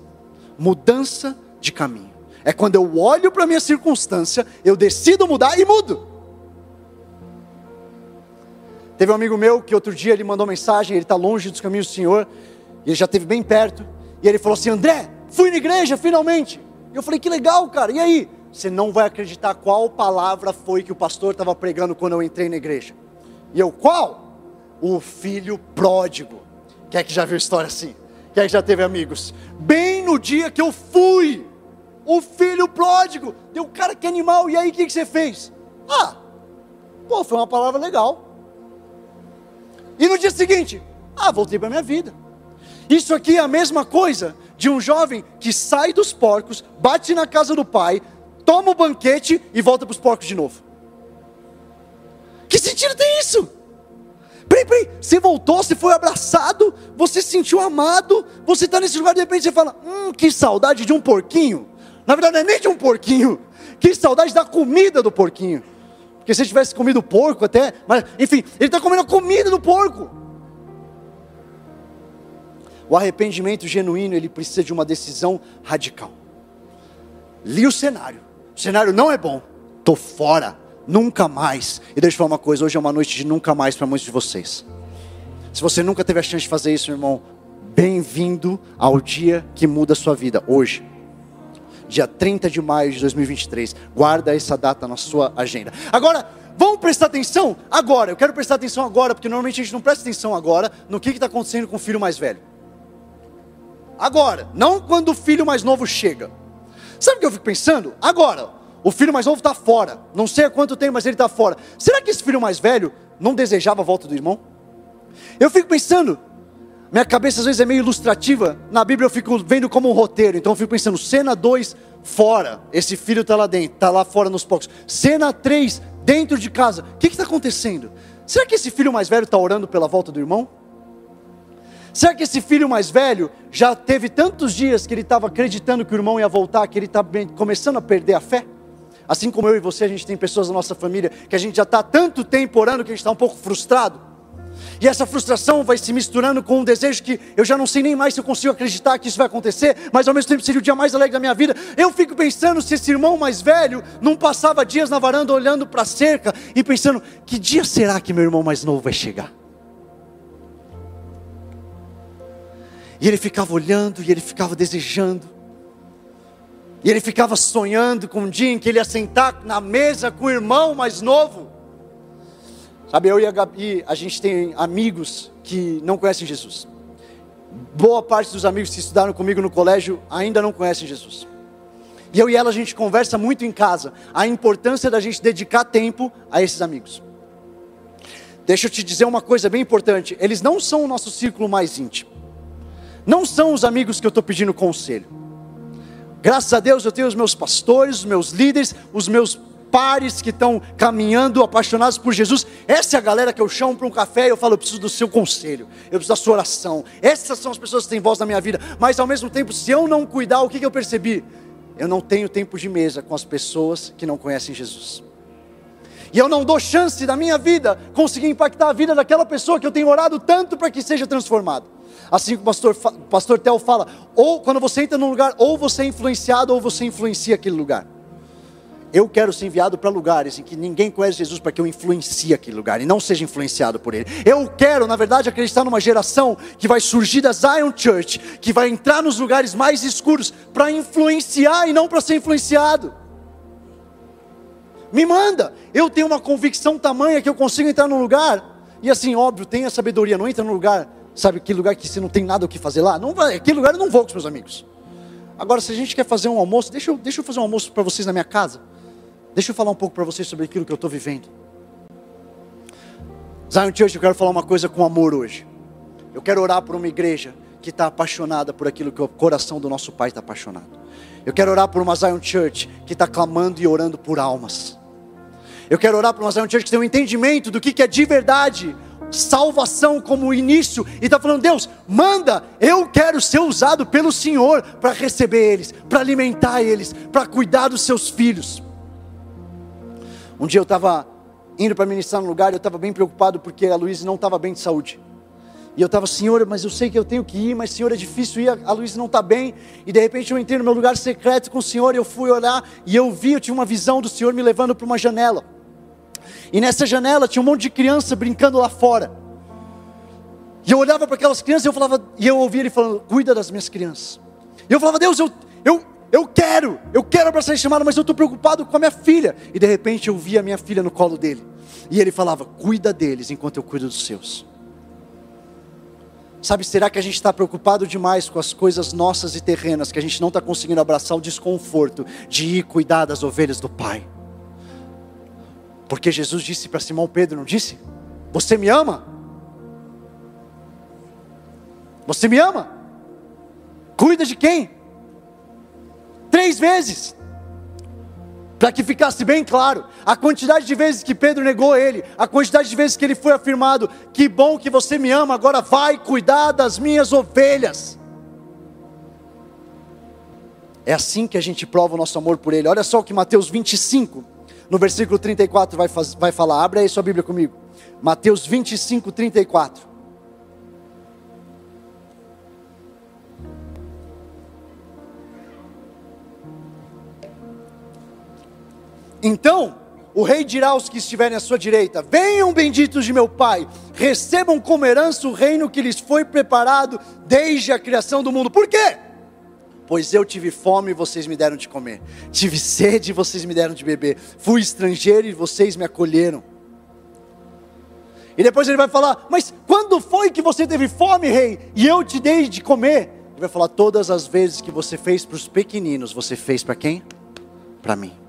mudança de caminho. É quando eu olho para a minha circunstância, eu decido mudar e mudo. Teve um amigo meu que outro dia ele mandou mensagem, ele está longe dos caminhos do Senhor, e ele já esteve bem perto, e ele falou assim: André, fui na igreja finalmente. Eu falei: que legal, cara, e aí? Você não vai acreditar qual palavra foi que o pastor estava pregando quando eu entrei na igreja. E eu, qual? O filho pródigo. Quem é que já viu história assim? Quem é que já teve amigos? Bem no dia que eu fui o filho pródigo. Deu, cara, que animal. E aí, o que, que você fez? Ah, pô, foi uma palavra legal. E no dia seguinte, ah, voltei para minha vida. Isso aqui é a mesma coisa de um jovem que sai dos porcos, bate na casa do pai, toma o banquete e volta para os porcos de novo. Que sentido tem isso? Peraí, peraí, você voltou, você foi abraçado, você se sentiu amado, você está nesse lugar, de repente você fala: Hum, que saudade de um porquinho. Na verdade, não é nem de um porquinho. Que saudade da comida do porquinho. Porque se ele tivesse comido porco até, mas enfim, ele está comendo a comida do porco. O arrependimento genuíno, ele precisa de uma decisão radical. Li o cenário. O cenário não é bom. Tô fora. Nunca mais. E deixa eu falar uma coisa, hoje é uma noite de nunca mais para muitos de vocês. Se você nunca teve a chance de fazer isso, irmão, bem-vindo ao dia que muda a sua vida, hoje dia 30 de maio de 2023. Guarda essa data na sua agenda. Agora, vamos prestar atenção agora. Eu quero prestar atenção agora, porque normalmente a gente não presta atenção agora no que está acontecendo com o filho mais velho. Agora, não quando o filho mais novo chega. Sabe o que eu fico pensando? Agora, o filho mais novo está fora. Não sei há quanto tempo, mas ele está fora. Será que esse filho mais velho não desejava a volta do irmão? Eu fico pensando, minha cabeça às vezes é meio ilustrativa. Na Bíblia eu fico vendo como um roteiro. Então eu fico pensando, cena 2, fora. Esse filho está lá dentro, está lá fora nos poucos. Cena 3, dentro de casa. O que está acontecendo? Será que esse filho mais velho está orando pela volta do irmão? Será que esse filho mais velho já teve tantos dias que ele estava acreditando que o irmão ia voltar, que ele está começando a perder a fé? Assim como eu e você, a gente tem pessoas da nossa família que a gente já está tanto tempo orando que a gente está um pouco frustrado. E essa frustração vai se misturando com um desejo que eu já não sei nem mais se eu consigo acreditar que isso vai acontecer, mas ao mesmo tempo seria o dia mais alegre da minha vida. Eu fico pensando se esse irmão mais velho não passava dias na varanda olhando para a cerca e pensando: que dia será que meu irmão mais novo vai chegar? E ele ficava olhando e ele ficava desejando. E ele ficava sonhando com um dia em que ele ia sentar na mesa com o irmão mais novo. Sabe, eu e a Gabi, a gente tem amigos que não conhecem Jesus. Boa parte dos amigos que estudaram comigo no colégio ainda não conhecem Jesus. E eu e ela a gente conversa muito em casa a importância da gente dedicar tempo a esses amigos. Deixa eu te dizer uma coisa bem importante: eles não são o nosso círculo mais íntimo, não são os amigos que eu estou pedindo conselho. Graças a Deus eu tenho os meus pastores, os meus líderes, os meus pares que estão caminhando, apaixonados por Jesus. Essa é a galera que eu chamo para um café e eu falo: eu preciso do seu conselho, eu preciso da sua oração. Essas são as pessoas que têm voz na minha vida. Mas ao mesmo tempo, se eu não cuidar, o que, que eu percebi? Eu não tenho tempo de mesa com as pessoas que não conhecem Jesus. E eu não dou chance da minha vida conseguir impactar a vida daquela pessoa que eu tenho orado tanto para que seja transformado. Assim que o pastor, pastor Tel fala, ou quando você entra num lugar, ou você é influenciado, ou você influencia aquele lugar. Eu quero ser enviado para lugares em que ninguém conhece Jesus para que eu influencie aquele lugar e não seja influenciado por ele. Eu quero, na verdade, acreditar numa geração que vai surgir da Zion Church, que vai entrar nos lugares mais escuros para influenciar e não para ser influenciado. Me manda. Eu tenho uma convicção tamanha que eu consigo entrar num lugar e assim, óbvio, tenha sabedoria, não entra num lugar, sabe, aquele lugar que você não tem nada o que fazer lá. Não vai, aquele lugar eu não vou com os meus amigos. Agora, se a gente quer fazer um almoço, deixa eu, deixa eu fazer um almoço para vocês na minha casa. Deixa eu falar um pouco para vocês sobre aquilo que eu estou vivendo. Zion Church, eu quero falar uma coisa com amor hoje. Eu quero orar por uma igreja que está apaixonada por aquilo que o coração do nosso Pai está apaixonado. Eu quero orar por uma Zion Church que está clamando e orando por almas. Eu quero orar por uma Zion Church que tem um entendimento do que, que é de verdade salvação como início e está falando: Deus, manda, eu quero ser usado pelo Senhor para receber eles, para alimentar eles, para cuidar dos seus filhos. Um dia eu estava indo para ministrar no lugar, eu estava bem preocupado porque a Luísa não estava bem de saúde. E eu estava, Senhor, mas eu sei que eu tenho que ir, mas Senhor, é difícil ir, a Luísa não está bem. E de repente eu entrei no meu lugar secreto com o Senhor, eu fui orar e eu vi, eu tinha uma visão do Senhor me levando para uma janela. E nessa janela tinha um monte de criança brincando lá fora. E eu olhava para aquelas crianças e eu falava, e eu ouvia ele falando, cuida das minhas crianças. E eu falava, Deus, eu, eu, eu quero, eu quero abraçar esse chamado, mas eu estou preocupado com a minha filha. E de repente eu vi a minha filha no colo dele. E ele falava: Cuida deles enquanto eu cuido dos seus. Sabe, será que a gente está preocupado demais com as coisas nossas e terrenas, que a gente não está conseguindo abraçar o desconforto de ir cuidar das ovelhas do Pai? Porque Jesus disse para Simão Pedro, não disse? Você me ama? Você me ama? Cuida de quem? Três vezes. Para que ficasse bem claro, a quantidade de vezes que Pedro negou ele, a quantidade de vezes que ele foi afirmado: Que bom que você me ama, agora vai cuidar das minhas ovelhas. É assim que a gente prova o nosso amor por ele. Olha só o que Mateus 25, no versículo 34, vai, vai falar. Abre aí sua Bíblia comigo. Mateus 25, 34. Então, o rei dirá aos que estiverem à sua direita: Venham, benditos de meu Pai, recebam como herança o reino que lhes foi preparado desde a criação do mundo. Por quê? Pois eu tive fome e vocês me deram de comer, tive sede e vocês me deram de beber, fui estrangeiro e vocês me acolheram. E depois ele vai falar: Mas quando foi que você teve fome, rei, e eu te dei de comer? Ele vai falar: Todas as vezes que você fez para os pequeninos, você fez para quem? Para mim.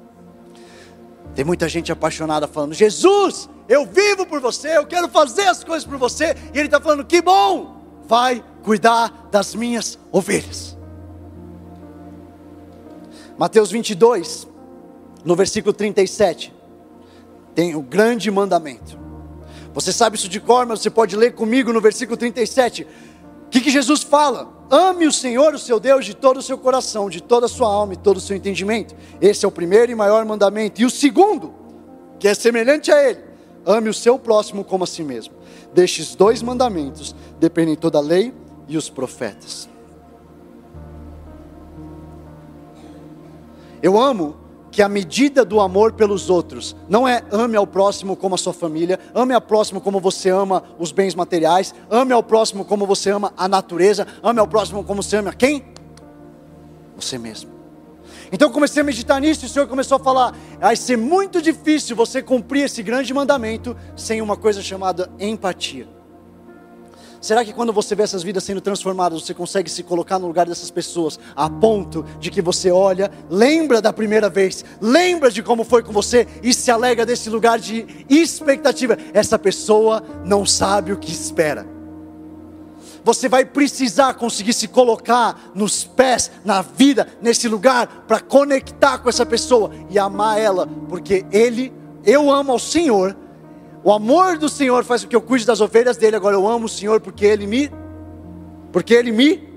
Tem muita gente apaixonada falando: Jesus, eu vivo por você, eu quero fazer as coisas por você. E ele está falando: que bom, vai cuidar das minhas ovelhas. Mateus 22, no versículo 37, tem o grande mandamento. Você sabe isso de cor, mas você pode ler comigo no versículo 37. O que, que Jesus fala? Ame o Senhor, o seu Deus, de todo o seu coração, de toda a sua alma e todo o seu entendimento. Esse é o primeiro e maior mandamento. E o segundo, que é semelhante a ele, ame o seu próximo como a si mesmo. Destes dois mandamentos dependem toda a lei e os profetas. Eu amo que a medida do amor pelos outros não é ame ao próximo como a sua família, ame ao próximo como você ama os bens materiais, ame ao próximo como você ama a natureza, ame ao próximo como você ama quem? Você mesmo. Então comecei a meditar nisso e o Senhor começou a falar: vai ser muito difícil você cumprir esse grande mandamento sem uma coisa chamada empatia. Será que quando você vê essas vidas sendo transformadas, você consegue se colocar no lugar dessas pessoas, a ponto de que você olha, lembra da primeira vez, lembra de como foi com você e se alegra desse lugar de expectativa? Essa pessoa não sabe o que espera. Você vai precisar conseguir se colocar nos pés, na vida, nesse lugar, para conectar com essa pessoa e amar ela, porque Ele, eu amo ao Senhor o amor do Senhor faz com que eu cuide das ovelhas dele. Agora eu amo o Senhor porque ele me porque ele me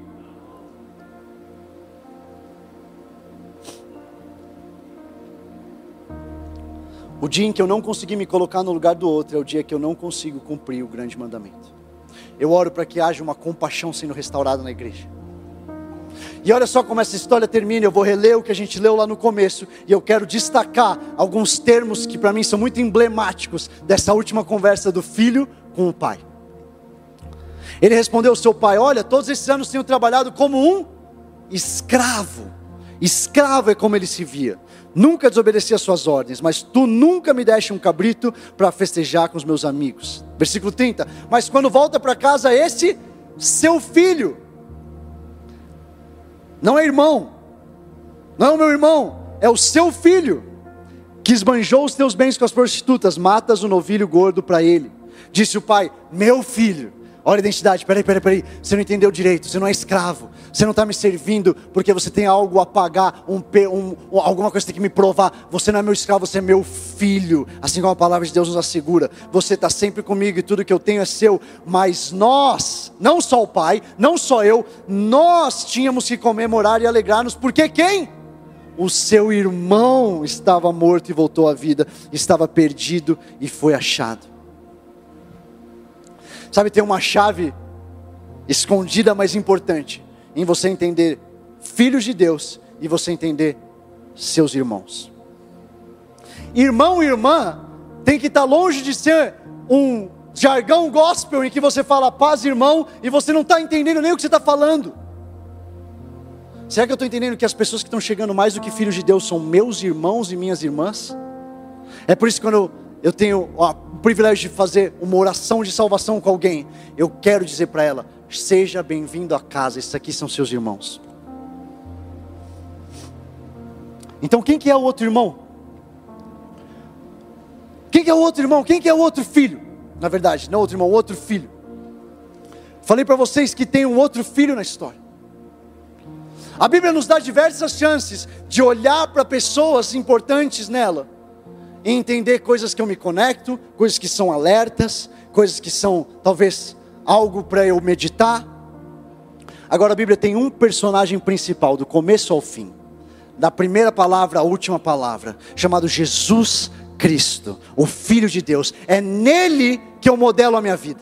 O dia em que eu não consegui me colocar no lugar do outro é o dia que eu não consigo cumprir o grande mandamento. Eu oro para que haja uma compaixão sendo restaurada na igreja. E olha só como essa história termina. Eu vou reler o que a gente leu lá no começo. E eu quero destacar alguns termos que para mim são muito emblemáticos dessa última conversa do filho com o pai. Ele respondeu ao seu pai: Olha, todos esses anos tenho trabalhado como um escravo. Escravo é como ele se via. Nunca desobedeci às suas ordens, mas tu nunca me deste um cabrito para festejar com os meus amigos. Versículo 30. Mas quando volta para casa, esse seu filho não é irmão, não é o meu irmão, é o seu filho, que esbanjou os teus bens com as prostitutas, matas o novilho gordo para ele. Disse o pai: Meu filho, olha a identidade, peraí, peraí, peraí, você não entendeu direito, você não é escravo, você não está me servindo porque você tem algo a pagar, um, um, alguma coisa que tem que me provar. Você não é meu escravo, você é meu filho. Assim como a palavra de Deus nos assegura. Você está sempre comigo e tudo que eu tenho é seu. Mas nós, não só o Pai, não só eu, nós tínhamos que comemorar e alegrar-nos, porque quem? O seu irmão estava morto e voltou à vida, estava perdido e foi achado. Sabe, tem uma chave escondida, mas importante em você entender filhos de Deus e você entender seus irmãos. Irmão e irmã tem que estar longe de ser um jargão gospel em que você fala paz, irmão, e você não está entendendo nem o que você está falando. Será que eu estou entendendo que as pessoas que estão chegando mais do que filhos de Deus são meus irmãos e minhas irmãs? É por isso que quando eu tenho o privilégio de fazer uma oração de salvação com alguém, eu quero dizer para ela: Seja bem-vindo à casa, esses aqui são seus irmãos. Então quem que é o outro irmão? Quem que é o outro irmão? Quem que é o outro filho? Na verdade, não outro irmão, outro filho. Falei para vocês que tem um outro filho na história. A Bíblia nos dá diversas chances de olhar para pessoas importantes nela e entender coisas que eu me conecto, coisas que são alertas, coisas que são talvez algo para eu meditar. Agora a Bíblia tem um personagem principal, do começo ao fim, da primeira palavra à última palavra, chamado Jesus Cristo, o Filho de Deus. É nele que eu modelo a minha vida.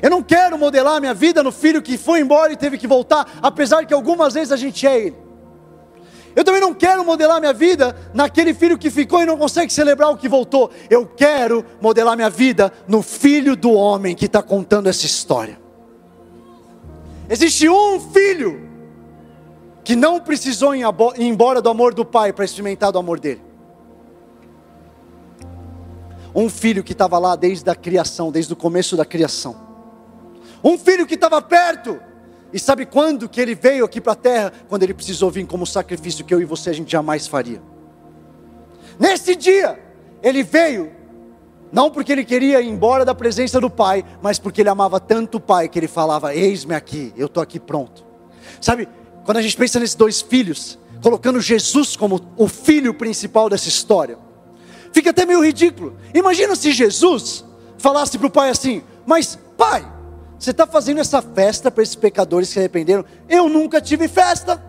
Eu não quero modelar a minha vida no filho que foi embora e teve que voltar, apesar que algumas vezes a gente é ele. Eu também não quero modelar minha vida naquele filho que ficou e não consegue celebrar o que voltou. Eu quero modelar minha vida no filho do homem que está contando essa história. Existe um filho que não precisou ir embora do amor do pai para experimentar do amor dele. Um filho que estava lá desde a criação, desde o começo da criação. Um filho que estava perto e sabe quando que ele veio aqui para a terra? Quando ele precisou vir como sacrifício que eu e você a gente jamais faria. Nesse dia, ele veio, não porque ele queria ir embora da presença do Pai, mas porque ele amava tanto o Pai que ele falava: Eis-me aqui, eu estou aqui pronto. Sabe, quando a gente pensa nesses dois filhos, colocando Jesus como o filho principal dessa história, fica até meio ridículo. Imagina se Jesus falasse para o pai assim: Mas, pai, você está fazendo essa festa para esses pecadores que se arrependeram? Eu nunca tive festa.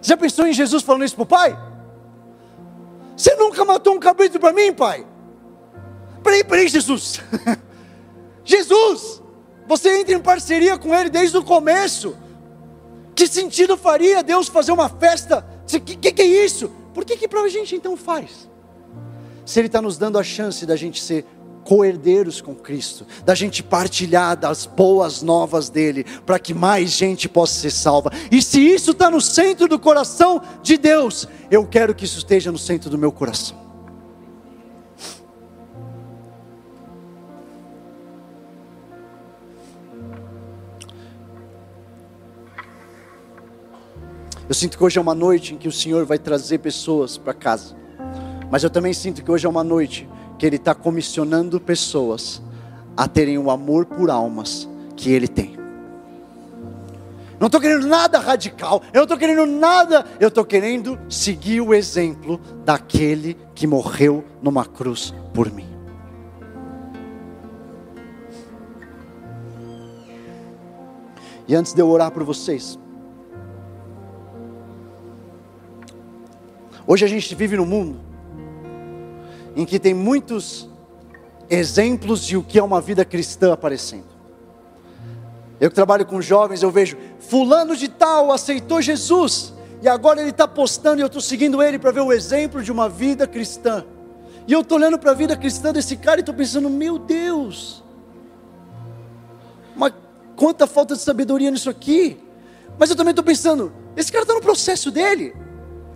Já pensou em Jesus falando isso para o pai? Você nunca matou um cabrito para mim, pai? Peraí, peraí, Jesus. Jesus, você entra em parceria com ele desde o começo. Que sentido faria Deus fazer uma festa? O que, que, que, é isso? Por que, que para a gente então faz? Se Ele está nos dando a chance da gente ser co-herdeiros com Cristo, da gente partilhar das boas novas dele, para que mais gente possa ser salva. E se isso está no centro do coração de Deus, eu quero que isso esteja no centro do meu coração. Eu sinto que hoje é uma noite em que o Senhor vai trazer pessoas para casa. Mas eu também sinto que hoje é uma noite que Ele está comissionando pessoas a terem o amor por almas que Ele tem. Não estou querendo nada radical, eu não estou querendo nada, eu estou querendo seguir o exemplo daquele que morreu numa cruz por mim. E antes de eu orar por vocês, Hoje a gente vive num mundo em que tem muitos exemplos de o que é uma vida cristã aparecendo. Eu que trabalho com jovens, eu vejo fulano de tal aceitou Jesus e agora ele está postando e eu estou seguindo ele para ver o exemplo de uma vida cristã. E eu estou olhando para a vida cristã desse cara e estou pensando, meu Deus, mas quanta falta de sabedoria nisso aqui. Mas eu também estou pensando, esse cara está no processo dele.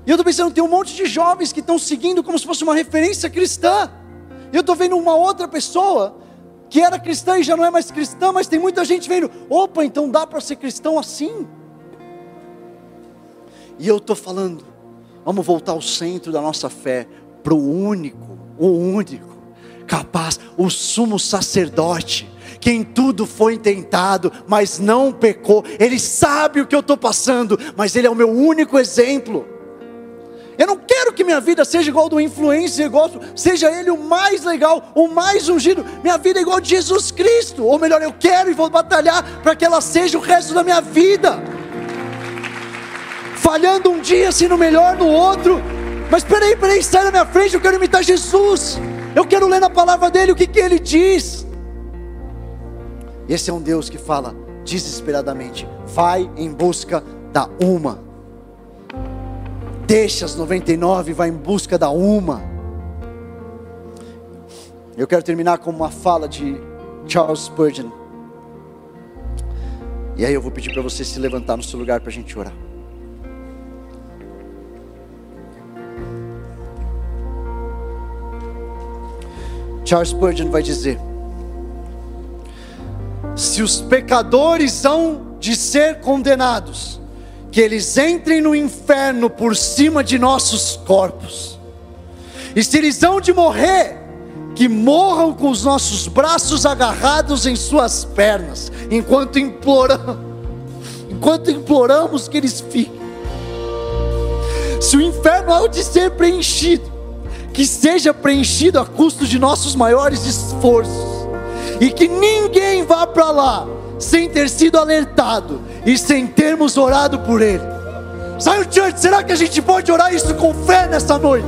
E eu estou pensando, tem um monte de jovens que estão seguindo como se fosse uma referência cristã. E eu estou vendo uma outra pessoa que era cristã e já não é mais cristã, mas tem muita gente vendo, opa, então dá para ser cristão assim. E eu estou falando, vamos voltar ao centro da nossa fé, para o único, o único, capaz, o sumo sacerdote, que em tudo foi tentado, mas não pecou. Ele sabe o que eu estou passando, mas ele é o meu único exemplo. Eu não quero que minha vida seja igual do influencer, igual, seja ele o mais legal, o mais ungido. Minha vida é igual de Jesus Cristo. Ou melhor, eu quero e vou batalhar para que ela seja o resto da minha vida. Falhando um dia, sendo melhor no outro. Mas peraí, peraí, sai da minha frente, eu quero imitar Jesus. Eu quero ler na palavra dele o que, que ele diz. Esse é um Deus que fala desesperadamente: vai em busca da uma deixa as 99 e vai em busca da uma. Eu quero terminar com uma fala de Charles Spurgeon. E aí eu vou pedir para você se levantar no seu lugar para a gente orar. Charles Spurgeon vai dizer: Se os pecadores hão de ser condenados, que eles entrem no inferno por cima de nossos corpos. E se eles hão de morrer, que morram com os nossos braços agarrados em suas pernas, enquanto imploramos, enquanto imploramos que eles fiquem. Se o inferno há de ser preenchido, que seja preenchido a custo de nossos maiores esforços, e que ninguém vá para lá sem ter sido alertado e sem termos orado por ele. Zion Church, será que a gente pode orar isso com fé nessa noite?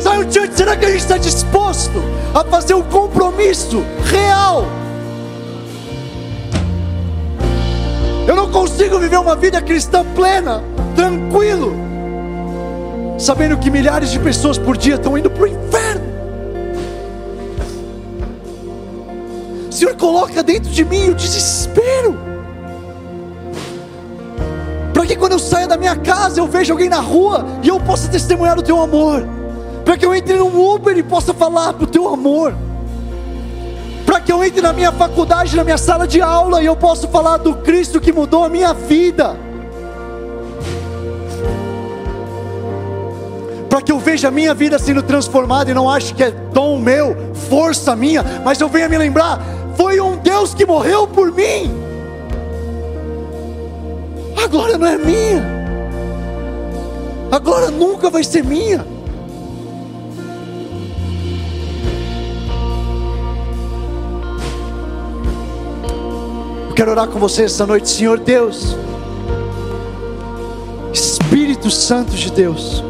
Zion Church, será que a gente está disposto a fazer um compromisso real? Eu não consigo viver uma vida cristã plena, tranquilo, sabendo que milhares de pessoas por dia estão indo para o inferno. Senhor coloca dentro de mim o desespero. Para que quando eu saia da minha casa eu veja alguém na rua e eu possa testemunhar o teu amor. Para que eu entre num Uber e possa falar do teu amor. Para que eu entre na minha faculdade, na minha sala de aula e eu possa falar do Cristo que mudou a minha vida. para que eu veja a minha vida sendo transformada e não ache que é dom meu, força minha, mas eu venha me lembrar foi um Deus que morreu por mim. A glória não é minha. A glória nunca vai ser minha. Eu quero orar com você essa noite, Senhor Deus. Espírito Santo de Deus.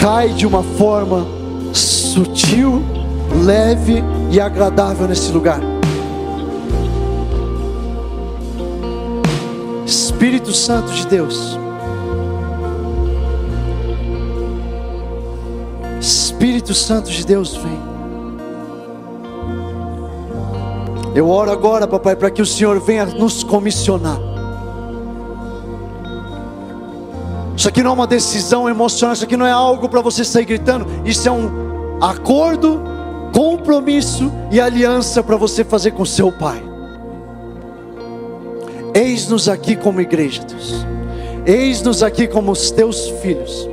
Cai de uma forma sutil leve e agradável nesse lugar. Espírito Santo de Deus. Espírito Santo de Deus, vem. Eu oro agora, papai, para que o Senhor venha nos comissionar. Isso aqui não é uma decisão emocional, isso aqui não é algo para você sair gritando, isso é um acordo, compromisso e aliança para você fazer com seu pai. Eis-nos aqui como igreja, Deus. Eis-nos aqui como os teus filhos.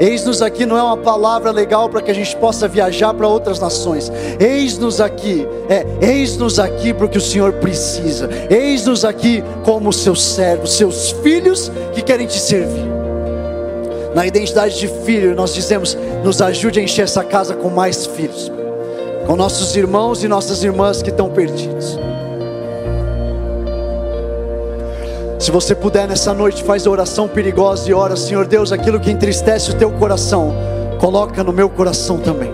Eis-nos aqui não é uma palavra legal para que a gente possa viajar para outras nações. Eis-nos aqui, é, eis-nos aqui porque o Senhor precisa. Eis-nos aqui como seus servos, seus filhos que querem te servir. Na identidade de filho, nós dizemos: nos ajude a encher essa casa com mais filhos, com nossos irmãos e nossas irmãs que estão perdidos. Se você puder nessa noite, faz a oração perigosa e ora, Senhor Deus, aquilo que entristece o teu coração, coloca no meu coração também.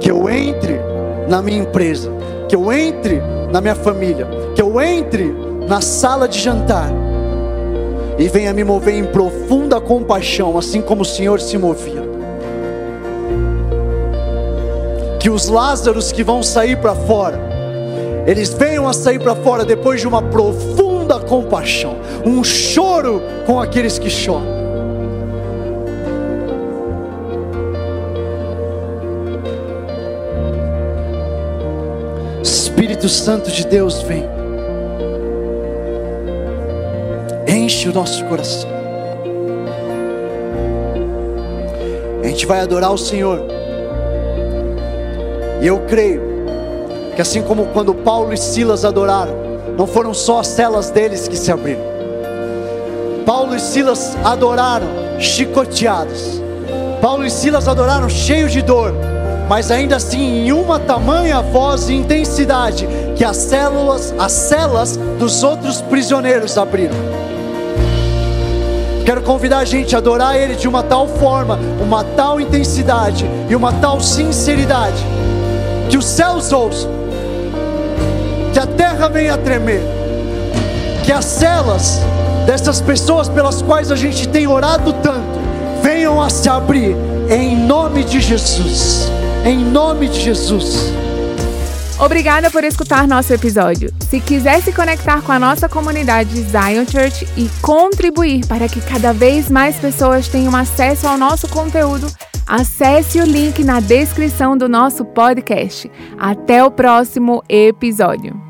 Que eu entre na minha empresa, que eu entre na minha família, que eu entre na sala de jantar e venha me mover em profunda compaixão, assim como o Senhor se movia. Que os Lázaros que vão sair para fora, eles venham a sair para fora depois de uma profunda compaixão, um choro com aqueles que choram. Espírito Santo de Deus vem, enche o nosso coração. A gente vai adorar o Senhor, e eu creio que assim como quando Paulo e Silas adoraram, não foram só as celas deles que se abriram. Paulo e Silas adoraram chicoteados. Paulo e Silas adoraram cheios de dor, mas ainda assim em uma tamanha voz e intensidade que as células, as celas dos outros prisioneiros abriram. Quero convidar a gente a adorar Ele de uma tal forma, uma tal intensidade e uma tal sinceridade, que os céus ouçam, terra venha a tremer, que as celas dessas pessoas pelas quais a gente tem orado tanto venham a se abrir em nome de Jesus. Em nome de Jesus. Obrigada por escutar nosso episódio. Se quiser se conectar com a nossa comunidade Zion Church e contribuir para que cada vez mais pessoas tenham acesso ao nosso conteúdo, acesse o link na descrição do nosso podcast. Até o próximo episódio.